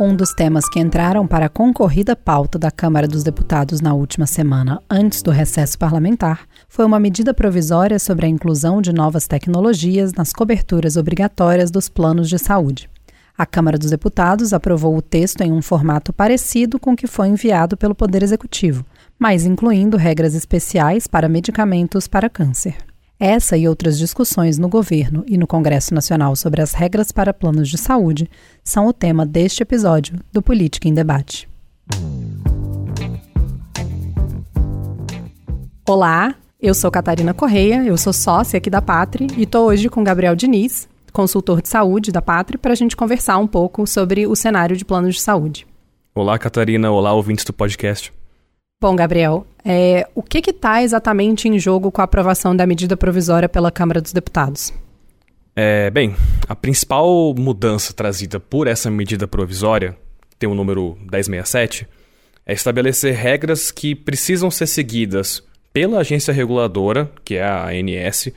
Um dos temas que entraram para a concorrida pauta da Câmara dos Deputados na última semana, antes do recesso parlamentar, foi uma medida provisória sobre a inclusão de novas tecnologias nas coberturas obrigatórias dos planos de saúde. A Câmara dos Deputados aprovou o texto em um formato parecido com o que foi enviado pelo Poder Executivo, mas incluindo regras especiais para medicamentos para câncer. Essa e outras discussões no governo e no Congresso Nacional sobre as regras para planos de saúde são o tema deste episódio do Política em Debate. Olá, eu sou Catarina Correia, eu sou sócia aqui da Pátria e estou hoje com Gabriel Diniz, consultor de saúde da Pátria, para a gente conversar um pouco sobre o cenário de planos de saúde. Olá, Catarina. Olá, ouvintes do podcast. Bom, Gabriel, é, o que está exatamente em jogo com a aprovação da medida provisória pela Câmara dos Deputados? É, bem, a principal mudança trazida por essa medida provisória, tem o número 1067, é estabelecer regras que precisam ser seguidas pela agência reguladora, que é a ANS,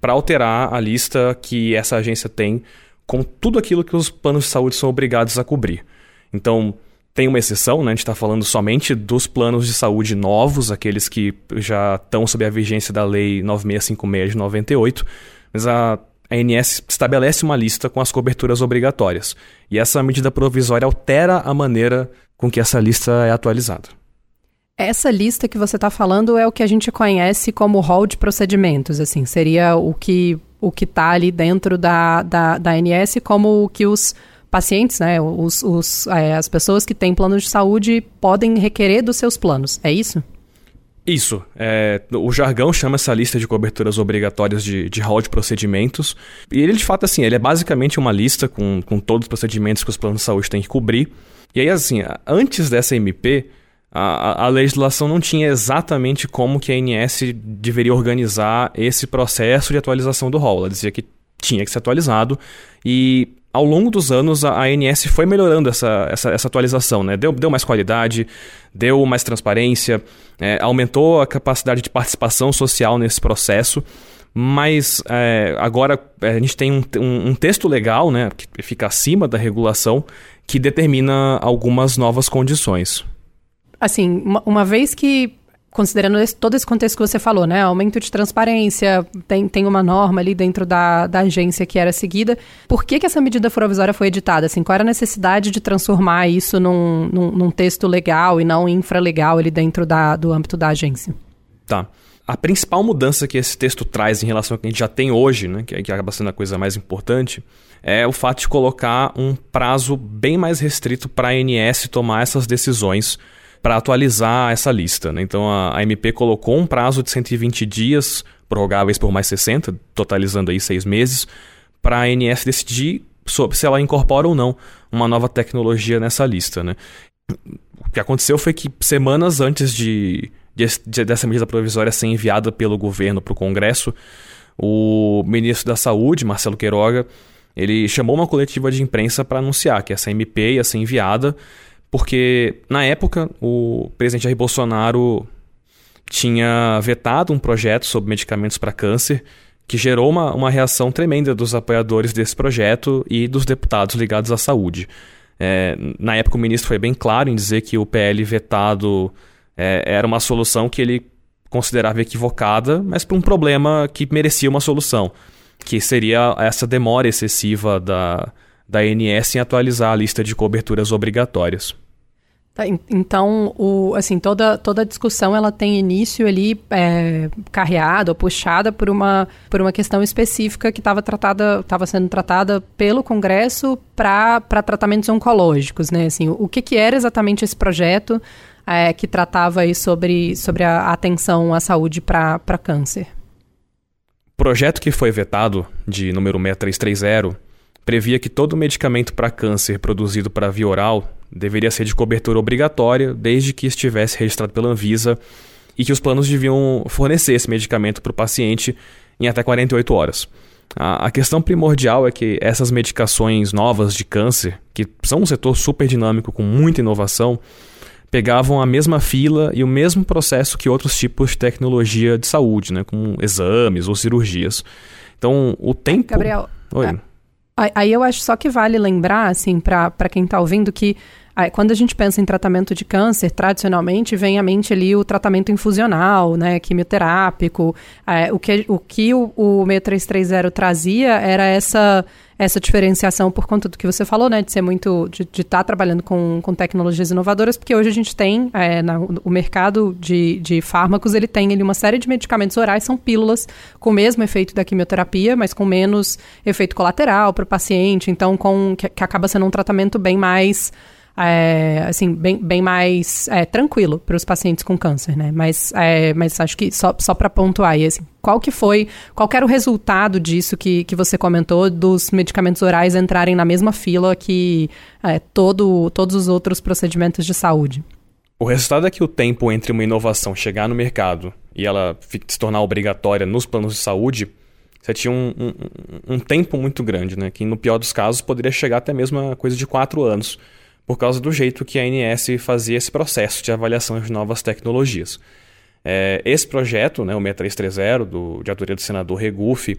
para alterar a lista que essa agência tem com tudo aquilo que os planos de saúde são obrigados a cobrir. Então, tem uma exceção, né? A gente está falando somente dos planos de saúde novos, aqueles que já estão sob a vigência da Lei 9656 de 98, mas a ANS estabelece uma lista com as coberturas obrigatórias. E essa medida provisória altera a maneira com que essa lista é atualizada. Essa lista que você está falando é o que a gente conhece como rol de procedimentos, assim, seria o que o que está ali dentro da, da, da ANS como o que os pacientes, né, os, os, é, as pessoas que têm planos de saúde podem requerer dos seus planos. É isso? Isso. É, o jargão chama essa lista de coberturas obrigatórias de, de hall de procedimentos. E ele, de fato, assim, ele é basicamente uma lista com, com todos os procedimentos que os planos de saúde têm que cobrir. E aí, assim, antes dessa MP, a, a, legislação não tinha exatamente como que a ANS deveria organizar esse processo de atualização do rol. Ela dizia que tinha que ser atualizado e ao longo dos anos, a ANS foi melhorando essa, essa, essa atualização, né? Deu, deu mais qualidade, deu mais transparência, é, aumentou a capacidade de participação social nesse processo, mas é, agora é, a gente tem um, um, um, texto legal, né, que fica acima da regulação, que determina algumas novas condições. Assim, uma, uma vez que considerando esse, todo esse contexto que você falou, né? Aumento de transparência, tem, tem uma norma ali dentro da, da agência que era seguida. Por que, que essa medida provisória foi editada? Assim, qual era a necessidade de transformar isso num, num, num texto legal e não infralegal ali dentro da, do âmbito da agência? Tá. A principal mudança que esse texto traz em relação ao que a gente já tem hoje, né, que, que acaba sendo a coisa mais importante, é o fato de colocar um prazo bem mais restrito para a ANS tomar essas decisões para atualizar essa lista. Né? Então a, a, MP colocou um prazo de 120 dias, prorrogáveis por mais 60, totalizando aí seis meses, para a ANS decidir sobre se ela incorpora ou não uma nova tecnologia nessa lista. Né? O que aconteceu foi que semanas antes de, de, de dessa medida provisória ser enviada pelo governo para o Congresso, o ministro da Saúde, Marcelo Queiroga, ele chamou uma coletiva de imprensa para anunciar que essa MP ia ser enviada porque na época o presidente Jair Bolsonaro tinha vetado um projeto sobre medicamentos para câncer que gerou uma, uma reação tremenda dos apoiadores desse projeto e dos deputados ligados à saúde. É, na época o ministro foi bem claro em dizer que o PL vetado é, era uma solução que ele considerava equivocada, mas para um problema que merecia uma solução, que seria essa demora excessiva da, da ANS em atualizar a lista de coberturas obrigatórias. Tá, então, o, assim, toda, toda a discussão ela tem início ali é, carreada ou puxada por uma, por uma questão específica que estava tratada, estava sendo tratada pelo Congresso para tratamentos oncológicos, né? Assim, o, que, que era exatamente esse projeto é, que tratava aí sobre, sobre a atenção à saúde para câncer? O projeto que foi vetado, de número 6330, previa que todo medicamento para câncer produzido para via oral deveria ser de cobertura obrigatória desde que estivesse registrado pela Anvisa e que os planos deviam fornecer esse medicamento para o paciente em até 48 horas. A, questão primordial é que essas medicações novas de câncer, que são um setor super dinâmico com muita inovação, pegavam a mesma fila e o mesmo processo que outros tipos de tecnologia de saúde, né, com exames ou cirurgias. Então, o tempo. Gabriel. Oi. Aí eu acho só que vale lembrar, assim, para quem está ouvindo, que quando a gente pensa em tratamento de câncer, tradicionalmente vem à mente ali o tratamento infusional, né, quimioterápico. É, o que o, que o, o 6330 trazia era essa essa diferenciação por conta do que você falou, né, de ser muito, de estar tá trabalhando com, com tecnologias inovadoras, porque hoje a gente tem, é, na, o mercado de, de fármacos, ele tem ali uma série de medicamentos orais, são pílulas com o mesmo efeito da quimioterapia, mas com menos efeito colateral para o paciente, então com, que, que acaba sendo um tratamento bem mais é, assim, bem, bem mais é, tranquilo para os pacientes com câncer, né? Mas, é, mas acho que só, só para pontuar aí, assim, qual que foi, qual que era o resultado disso que, que você comentou dos medicamentos orais entrarem na mesma fila que é, todo, todos os outros procedimentos de saúde? O resultado é que o tempo entre uma inovação chegar no mercado e ela se tornar obrigatória nos planos de saúde, você tinha um, um, um tempo muito grande, né? Que no pior dos casos poderia chegar até mesmo a coisa de quatro anos por causa do jeito que a ANS fazia esse processo de avaliação de novas tecnologias. É, esse projeto, né, o 6330, do, de autoria do senador Regufe,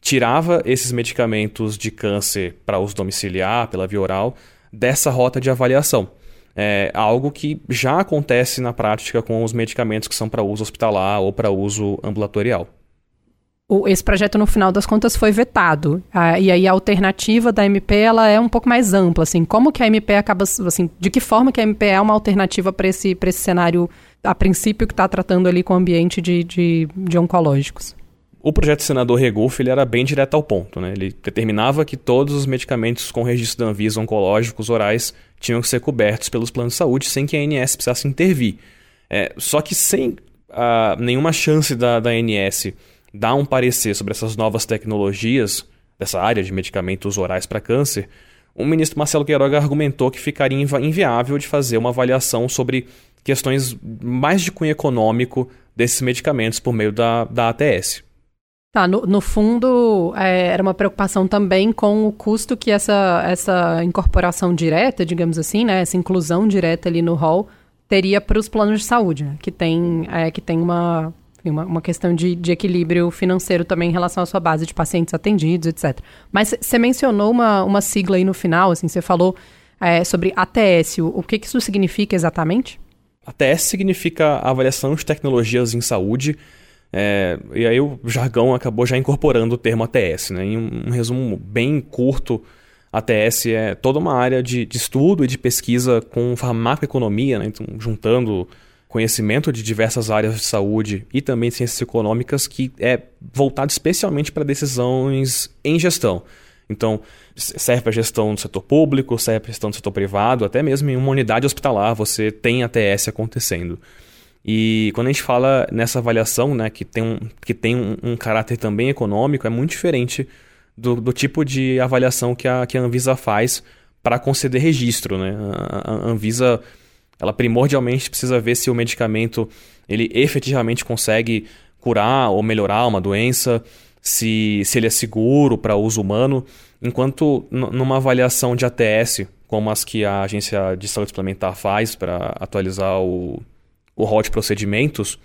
tirava esses medicamentos de câncer para uso domiciliar, pela via oral, dessa rota de avaliação. É algo que já acontece na prática com os medicamentos que são para uso hospitalar ou para uso ambulatorial o, esse projeto, no final das contas, foi vetado. Ah, e aí a alternativa da MP ela é um pouco mais ampla. Assim, como que a MP acaba. Assim, de que forma que a MP é uma alternativa para esse, esse cenário, a princípio, que está tratando ali com o ambiente de, de, de oncológicos? O projeto do senador Regulf ele era bem direto ao ponto. Né? Ele determinava que todos os medicamentos com registro da Anvisa oncológicos orais tinham que ser cobertos pelos planos de saúde sem que a ANS precisasse intervir. É, só que sem uh, nenhuma chance da, da ANS dar um parecer sobre essas novas tecnologias dessa área de medicamentos orais para câncer, o ministro Marcelo Queiroga argumentou que ficaria inviável de fazer uma avaliação sobre questões mais de cunho econômico desses medicamentos por meio da, da ATS. Tá, no, no fundo, é, era uma preocupação também com o custo que essa, essa incorporação direta, digamos assim, né, essa inclusão direta ali no hall, teria para os planos de saúde, né, que tem, é, que tem uma, uma, uma questão de, de equilíbrio financeiro também em relação à sua base de pacientes atendidos, etc. Mas você mencionou uma, uma sigla aí no final, assim, você falou é, sobre ATS. O, o que, que isso significa exatamente? ATS significa Avaliação de Tecnologias em Saúde. É, e aí o jargão acabou já incorporando o termo ATS. Né? Em um, um resumo bem curto, ATS é toda uma área de, de estudo e de pesquisa com farmacoeconomia, né? então, juntando conhecimento de diversas áreas de saúde e também ciências econômicas que é voltado especialmente para decisões em gestão. Então, serve para gestão do setor público, serve para gestão do setor privado, até mesmo em uma unidade hospitalar você tem ATS acontecendo. E quando a gente fala nessa avaliação, né, que tem um, que tem um, um caráter também econômico, é muito diferente do, do tipo de avaliação que a, que a Anvisa faz para conceder registro. Né? A, a Anvisa ela primordialmente precisa ver se o medicamento ele efetivamente consegue curar ou melhorar uma doença, se, se ele é seguro para uso humano, enquanto numa avaliação de ATS, como as que a Agência de Saúde Suplementar faz para atualizar o, o rol de procedimentos,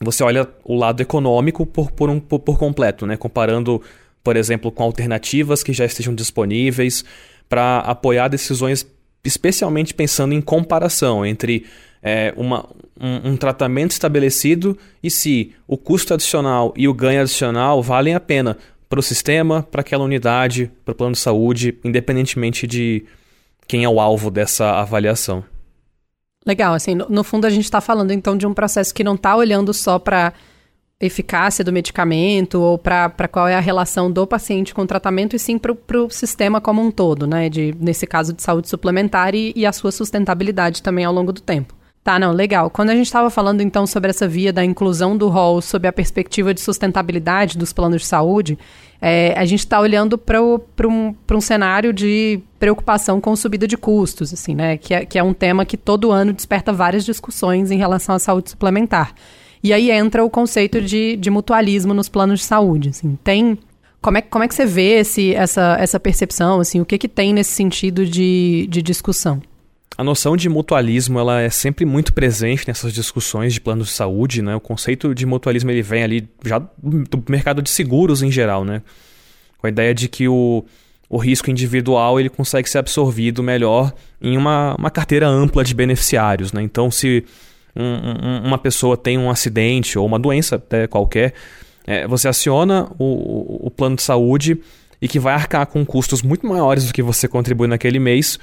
você olha o lado econômico por, por, um, por, por completo, né? comparando, por exemplo, com alternativas que já estejam disponíveis para apoiar decisões especialmente pensando em comparação entre é, uma, um, um, tratamento estabelecido e se o custo adicional e o ganho adicional valem a pena para o sistema, para aquela unidade, para o plano de saúde, independentemente de quem é o alvo dessa avaliação. Legal, assim, no, no fundo a gente está falando então de um processo que não está olhando só para eficácia do medicamento ou para qual é a relação do paciente com o tratamento e sim para o sistema como um todo, né? De, nesse caso de saúde suplementar e, e a sua sustentabilidade também ao longo do tempo. Tá, não, legal. Quando a gente estava falando então sobre essa via da inclusão do rol sob a perspectiva de sustentabilidade dos planos de saúde, é, a gente está olhando para um, um cenário de preocupação com subida de custos, assim, né? Que é, que é um tema que todo ano desperta várias discussões em relação à saúde suplementar. E aí entra o conceito de, de mutualismo nos planos de saúde. Assim. Tem. Como é, como é que você vê esse, essa, essa percepção? Assim, o que, que tem nesse sentido de, de discussão? A noção de mutualismo ela é sempre muito presente nessas discussões de planos de saúde, né? O conceito de mutualismo ele vem ali já do mercado de seguros em geral, né? Com a ideia de que o, o risco individual ele consegue ser absorvido melhor em uma, uma carteira ampla de beneficiários. Né? Então, se um, um, uma pessoa tem um acidente ou uma doença até qualquer, é, você aciona o, o plano de saúde e que vai arcar com custos muito maiores do que você contribui naquele mês,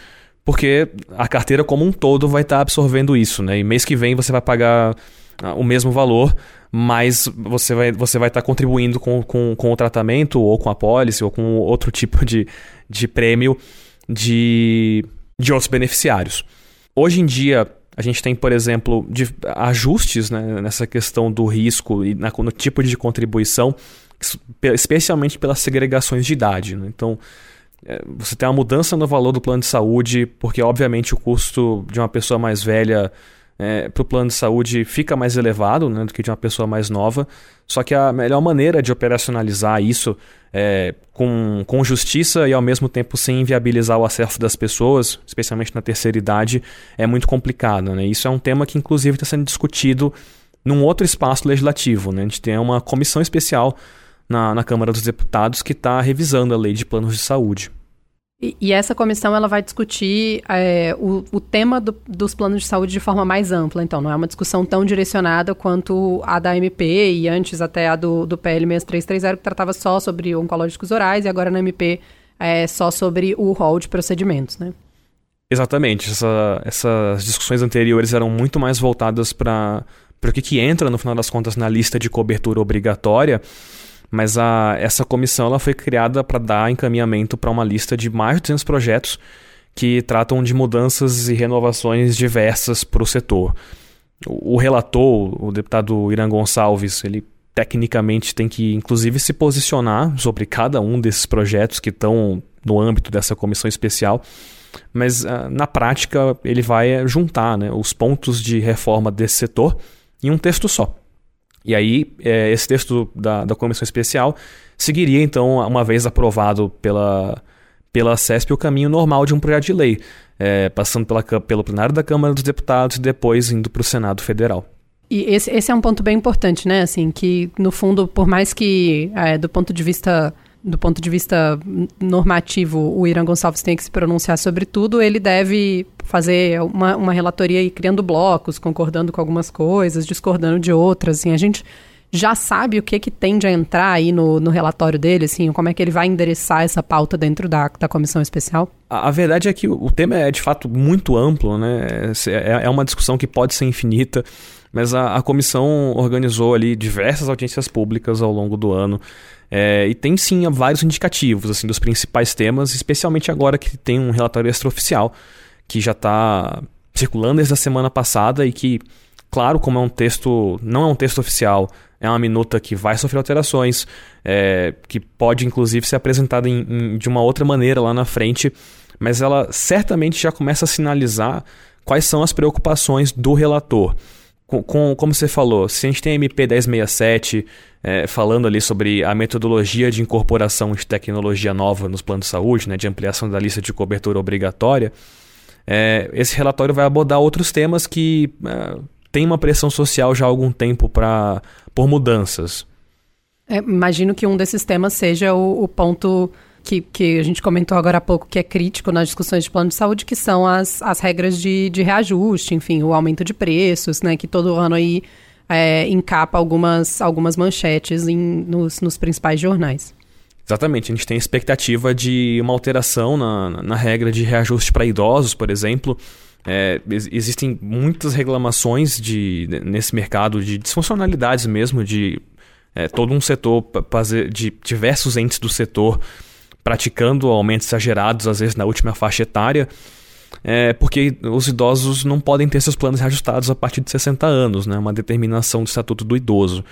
porque a carteira como um todo vai estar tá absorvendo isso. Né? E mês que vem você vai pagar ah, o mesmo valor, mas você vai você vai estar tá contribuindo com, com, com o tratamento, ou com a pólice, ou com outro tipo de, de prêmio de, de outros beneficiários. Hoje em dia, a gente tem, por exemplo, de, ajustes né, nessa questão do risco e na, no tipo de contribuição, especialmente pelas segregações de idade. Né? Então, é, você tem uma mudança no valor do plano de saúde, porque, obviamente, o custo de uma pessoa mais velha é, para o plano de saúde fica mais elevado né, do que de uma pessoa mais nova. Só que a melhor maneira de operacionalizar isso é, com, com justiça e ao mesmo tempo sem inviabilizar o acesso das pessoas, especialmente na terceira idade, é muito complicado. Né? Isso é um tema que, inclusive, está sendo discutido num outro espaço legislativo. Né? A gente tem uma comissão especial na, na Câmara dos Deputados que está revisando a lei de planos de saúde. E, essa comissão ela vai discutir é, o, o, tema do, dos planos de saúde de forma mais ampla. Então, não é uma discussão tão direcionada quanto a da MP e antes até a do, do PL 6330, que tratava só sobre oncológicos orais, e agora na MP é só sobre o rol de procedimentos, né? Exatamente. Essa, essas discussões anteriores eram muito mais voltadas para o que, que entra, no final das contas, na lista de cobertura obrigatória mas a, essa comissão ela foi criada para dar encaminhamento para uma lista de mais de 200 projetos que tratam de mudanças e renovações diversas para o setor. O, relator, o deputado Irã Gonçalves, ele tecnicamente tem que, inclusive, se posicionar sobre cada um desses projetos que estão no âmbito dessa comissão especial, mas uh, na prática ele vai juntar né, os pontos de reforma desse setor em um texto só. E aí, é, esse texto da, da comissão especial seguiria, então, uma vez aprovado pela, pela CESP, o caminho normal de um projeto de lei, é, passando pela, pelo plenário da Câmara dos Deputados e depois indo para o Senado Federal. E esse, esse é um ponto bem importante, né? Assim, que, no fundo, por mais que, é, do ponto de vista do ponto de vista normativo, o Irã Gonçalves tem que se pronunciar sobre tudo, ele deve fazer uma, uma relatoria e criando blocos, concordando com algumas coisas, discordando de outras. Assim, a gente já sabe o que que tende a entrar aí no, no relatório dele, assim, como é que ele vai endereçar essa pauta dentro da, da comissão especial? A, a verdade é que o, o tema é de fato muito amplo, né? É, é uma discussão que pode ser infinita mas a, a, comissão organizou ali diversas audiências públicas ao longo do ano é, e tem sim vários indicativos assim dos principais temas, especialmente agora que tem um relatório extraoficial que já está circulando desde a semana passada e que, claro, como é um texto, não é um texto oficial, é uma minuta que vai sofrer alterações, é, que pode inclusive ser apresentada em, em, de uma outra maneira lá na frente, mas ela certamente já começa a sinalizar quais são as preocupações do relator com, com, como você falou, se a gente tem a MP 1067 é, falando ali sobre a metodologia de incorporação de tecnologia nova nos planos de saúde, né, de ampliação da lista de cobertura obrigatória, é, esse relatório vai abordar outros temas que é, tem uma pressão social já há algum tempo para por mudanças. É, imagino que um desses temas seja o, o ponto que, que a gente comentou agora há pouco, que é crítico nas discussões de plano de saúde, que são as, as regras de, de reajuste, enfim, o aumento de preços, né, que todo ano aí é, encapa algumas, algumas manchetes em, nos, nos principais jornais. Exatamente, a gente tem expectativa de uma alteração na, na regra de reajuste para idosos, por exemplo. É, existem muitas reclamações de, nesse mercado de disfuncionalidades mesmo, de é, todo um setor, de diversos entes do setor praticando aumentos exagerados, às vezes na última faixa etária, é porque os idosos não podem ter seus planos reajustados a partir de 60 anos, né? uma determinação do Estatuto do Idoso.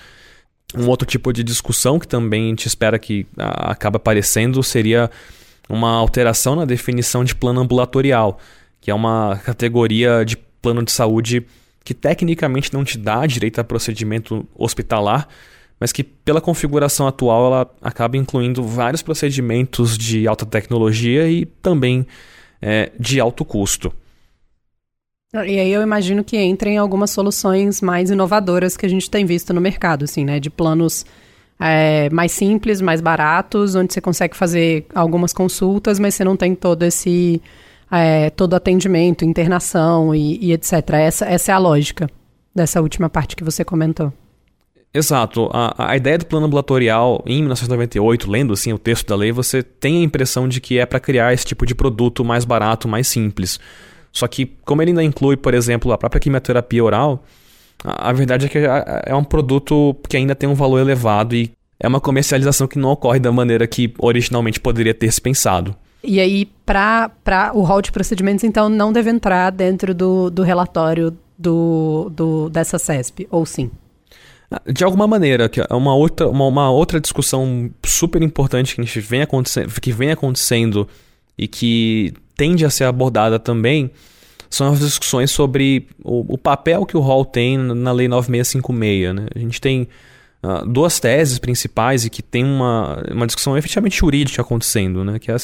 Um outro tipo de discussão que também a gente espera que a, acaba aparecendo seria uma alteração na definição de plano ambulatorial, que é uma categoria de plano de saúde que tecnicamente não te dá direito a procedimento hospitalar, mas que pela configuração atual ela acaba incluindo vários procedimentos de alta tecnologia e também é, de alto custo. E aí eu imagino que entrem algumas soluções mais inovadoras que a gente tem visto no mercado, assim, né? De planos é, mais simples, mais baratos, onde você consegue fazer algumas consultas, mas você não tem todo esse é, todo atendimento, internação e, e etc. Essa, essa é a lógica dessa última parte que você comentou. Exato. A, a ideia do plano ambulatorial em 1998, lendo assim o texto da lei, você tem a impressão de que é para criar esse tipo de produto mais barato, mais simples. Só que, como ele ainda inclui, por exemplo, a própria quimioterapia oral, a, a verdade é que é, é um produto que ainda tem um valor elevado e é uma comercialização que não ocorre da maneira que originalmente poderia ter se pensado. E aí, para o rol de procedimentos, então, não deve entrar dentro do, do relatório do, do, dessa CESP, ou sim? De alguma maneira, que é uma outra, uma, uma, outra discussão super importante que, a gente vem que vem acontecendo e que tende a ser abordada também são as discussões sobre o, o papel que o rol tem na Lei 9656. Né? A gente tem uh, duas teses principais e que tem uma, uma discussão efetivamente jurídica acontecendo, né? que é,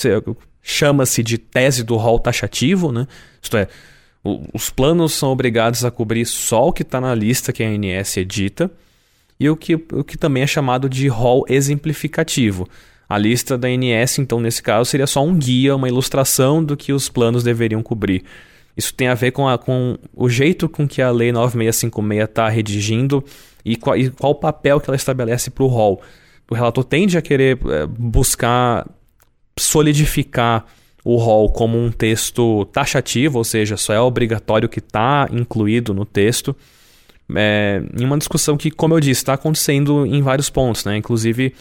chama-se de tese do rol taxativo, né? isto é, o, os planos são obrigados a cobrir só o que está na lista que a ANS edita, e o que, o que também é chamado de rol exemplificativo. A lista da ANS, então, nesse caso, seria só um guia, uma ilustração do que os planos deveriam cobrir. Isso tem a ver com, a, com o jeito com que a Lei 9656 está redigindo e qual, e qual papel que ela estabelece para o rol. O relator tende a querer é, buscar solidificar o rol como um texto taxativo, ou seja, só é obrigatório que está incluído no texto é, em uma discussão que, como eu disse, está acontecendo em vários pontos, né? Inclusive,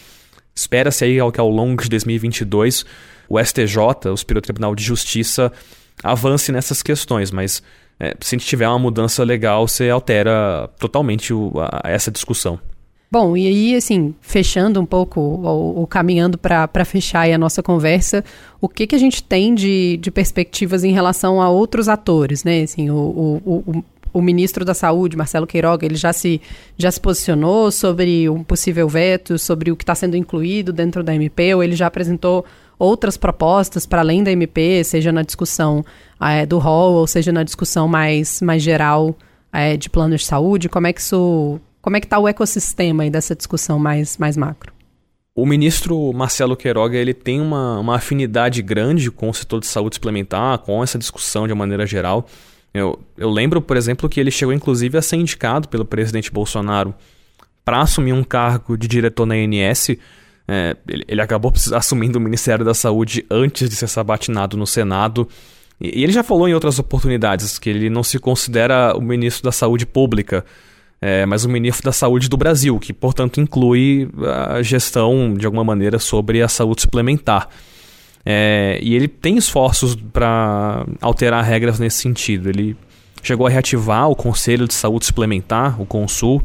espera-se aí que ao longo de 2022 o STJ, o Superior Tribunal de Justiça, avance nessas questões, mas é, se tiver uma mudança legal, você altera totalmente o, a, essa discussão. Bom, e aí, assim, fechando um pouco, ou, ou caminhando para fechar a nossa conversa, o que, que a gente tem de, de perspectivas em relação a outros atores, né? Assim, o, o, o ministro da Saúde, Marcelo Queiroga, ele já se, já se posicionou sobre um possível veto, sobre o que está sendo incluído dentro da MP, ou ele já apresentou outras propostas para além da MP, seja na discussão é, do rol, ou seja na discussão mais, mais geral é, de planos de saúde? Como é que isso. Como é que está o ecossistema aí dessa discussão mais, mais macro? O ministro Marcelo Queiroga ele tem uma, uma afinidade grande com o setor de saúde suplementar, com essa discussão de uma maneira geral. Eu, eu lembro, por exemplo, que ele chegou inclusive a ser indicado pelo presidente Bolsonaro para assumir um cargo de diretor na INS. É, ele, ele, acabou assumindo o Ministério da Saúde antes de ser sabatinado no Senado. E, e, ele já falou em outras oportunidades que ele não se considera o ministro da Saúde Pública, é, mas o ministro da Saúde do Brasil, que, portanto, inclui a gestão, de alguma maneira, sobre a saúde suplementar. É, e ele tem esforços para alterar regras nesse sentido. Ele chegou a reativar o Conselho de Saúde Suplementar, o CONSUL,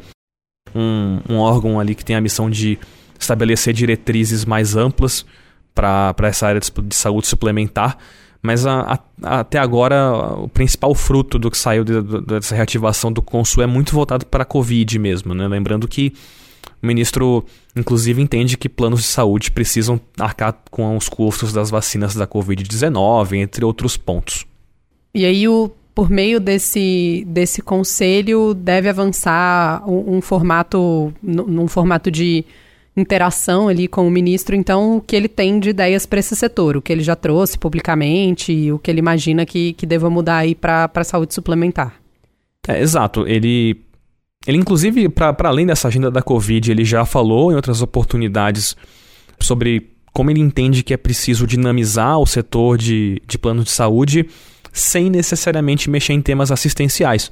um, um órgão ali que tem a missão de estabelecer diretrizes mais amplas para essa área de, de, saúde suplementar. Mas a, a, até agora, o principal fruto do que saiu de, de, dessa reativação do Consul é muito voltado para a Covid mesmo. Né? Lembrando que o ministro, inclusive, entende que planos de saúde precisam arcar com os custos das vacinas da Covid-19, entre outros pontos. E aí, o, por meio desse, desse conselho, deve avançar um, um formato, num formato de interação ali com o ministro, então, o que ele tem de ideias para esse setor, o que ele já trouxe publicamente, o que ele imagina que, que deva mudar aí para a saúde suplementar. É, exato. Ele ele, inclusive, para além dessa agenda da Covid, ele já falou em outras oportunidades sobre como ele entende que é preciso dinamizar o setor de, de plano de saúde sem necessariamente mexer em temas assistenciais.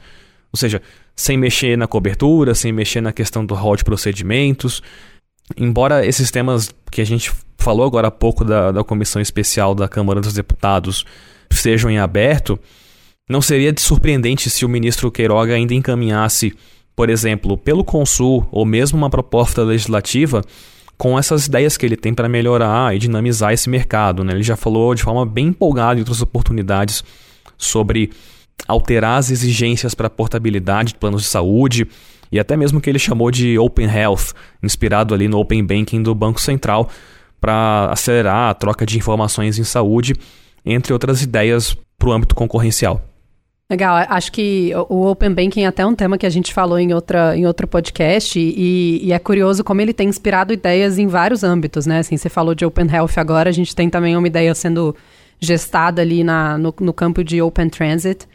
Ou seja, sem mexer na cobertura, sem mexer na questão do rol de procedimentos. Embora esses temas que a gente falou agora há pouco da, da Comissão Especial da Câmara dos Deputados sejam em aberto, não seria de surpreendente se o ministro Queiroga ainda encaminhasse por exemplo, pelo Consul ou mesmo uma proposta legislativa com essas ideias que ele tem para melhorar e dinamizar esse mercado. Né? Ele já falou de forma bem empolgada em outras oportunidades sobre alterar as exigências para portabilidade de planos de saúde e até mesmo que ele chamou de Open Health, inspirado ali no Open Banking do Banco Central, para acelerar a troca de informações em saúde, entre outras ideias para o âmbito concorrencial. Legal, acho que o Open Banking é até um tema que a gente falou em, outra, em outro podcast e, e, é curioso como ele tem inspirado ideias em vários âmbitos, né? Assim, você falou de Open Health agora, a gente tem também uma ideia sendo gestada ali na, no, no campo de Open Transit.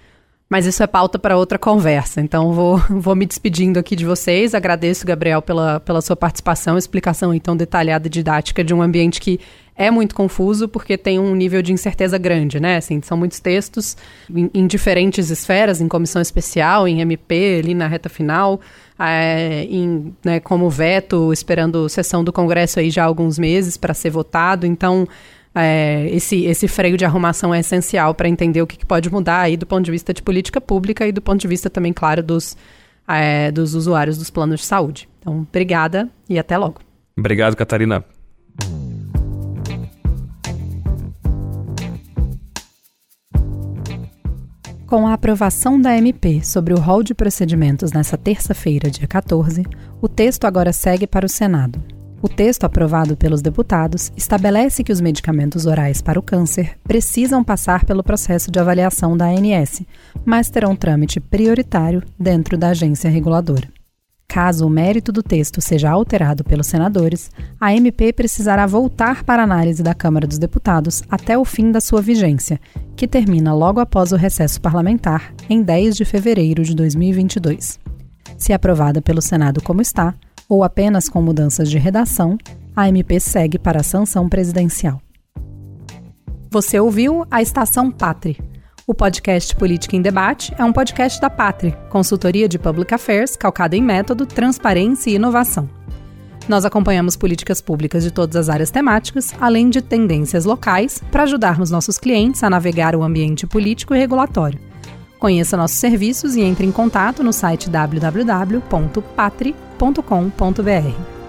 Mas isso é pauta para outra conversa. Então vou, vou me despedindo aqui de vocês. Agradeço, Gabriel, pela, pela sua participação, explicação então detalhada e didática de um ambiente que é muito confuso porque tem um nível de incerteza grande, né? Assim, são muitos textos em, em diferentes esferas, em comissão especial, em MP, ali na reta final, é, em, né, como veto, esperando sessão do Congresso aí já há alguns meses para ser votado. Então, é, esse, esse freio de arrumação é essencial para entender o que, que, pode mudar aí do ponto de vista de política pública e do ponto de vista também, claro, dos, é, dos usuários dos planos de saúde. Então, obrigada e até logo. Obrigado, Catarina. Com a aprovação da MP sobre o rol de procedimentos nesta terça-feira, dia 14, o texto agora segue para o Senado. O texto aprovado pelos deputados estabelece que os medicamentos orais para o câncer precisam passar pelo processo de avaliação da ANS, mas terão trâmite prioritário dentro da agência reguladora. Caso o mérito do texto seja alterado pelos senadores, a MP precisará voltar para análise da Câmara dos Deputados até o fim da sua vigência, que termina logo após o recesso parlamentar, em 10 de fevereiro de 2022. Se aprovada pelo Senado como está, ou apenas com mudanças de redação, a MP segue para a sanção presidencial. Você ouviu a Estação Pátria. O podcast Política em Debate é um podcast da Pátria, consultoria de Public Affairs calcada em método, transparência e inovação. Nós acompanhamos políticas públicas de todas as áreas temáticas, além de tendências locais, para ajudarmos nossos clientes a navegar o ambiente político e regulatório. Conheça nossos serviços e entre em contato no site www.patri.com.br.